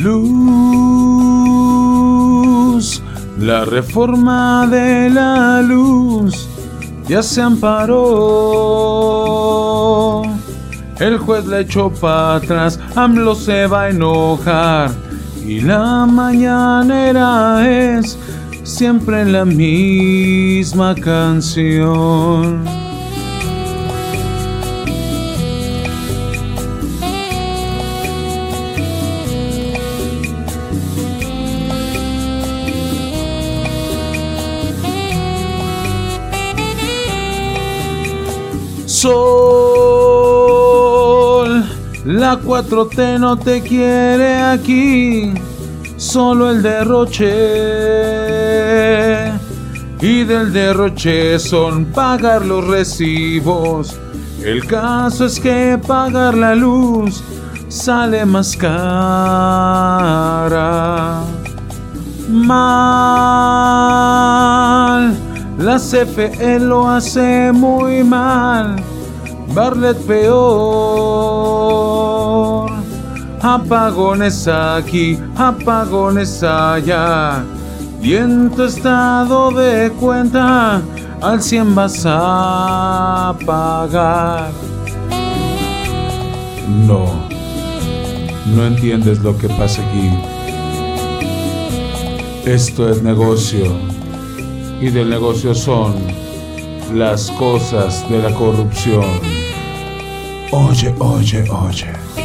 luz. La reforma de la luz ya se amparó. El juez le echó para atrás, AMLO se va a enojar. Y la mañanera es siempre la misma canción. Sol, la 4T no te quiere aquí, solo el derroche. Y del derroche son pagar los recibos. El caso es que pagar la luz sale más cara. Mal, la CFE lo hace muy mal. Barlet peor. Apagones aquí, apagones allá. Y en tu estado de cuenta, al 100 vas a pagar. No, no entiendes lo que pasa aquí. Esto es negocio. Y del negocio son las cosas de la corrupción. Oye, oye, oye.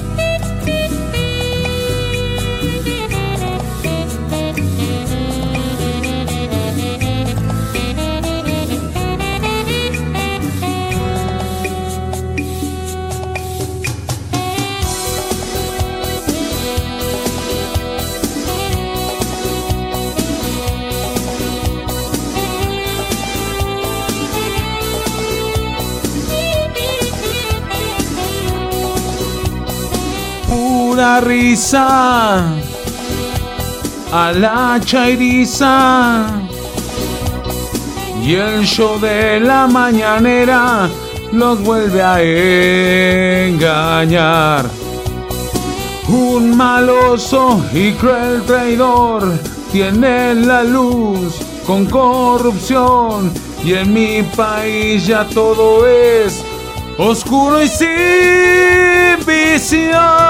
Pura risa a la chairiza y el show de la mañanera los vuelve a engañar. Un maloso y cruel traidor tiene la luz con corrupción y en mi país ya todo es oscuro y sin visión.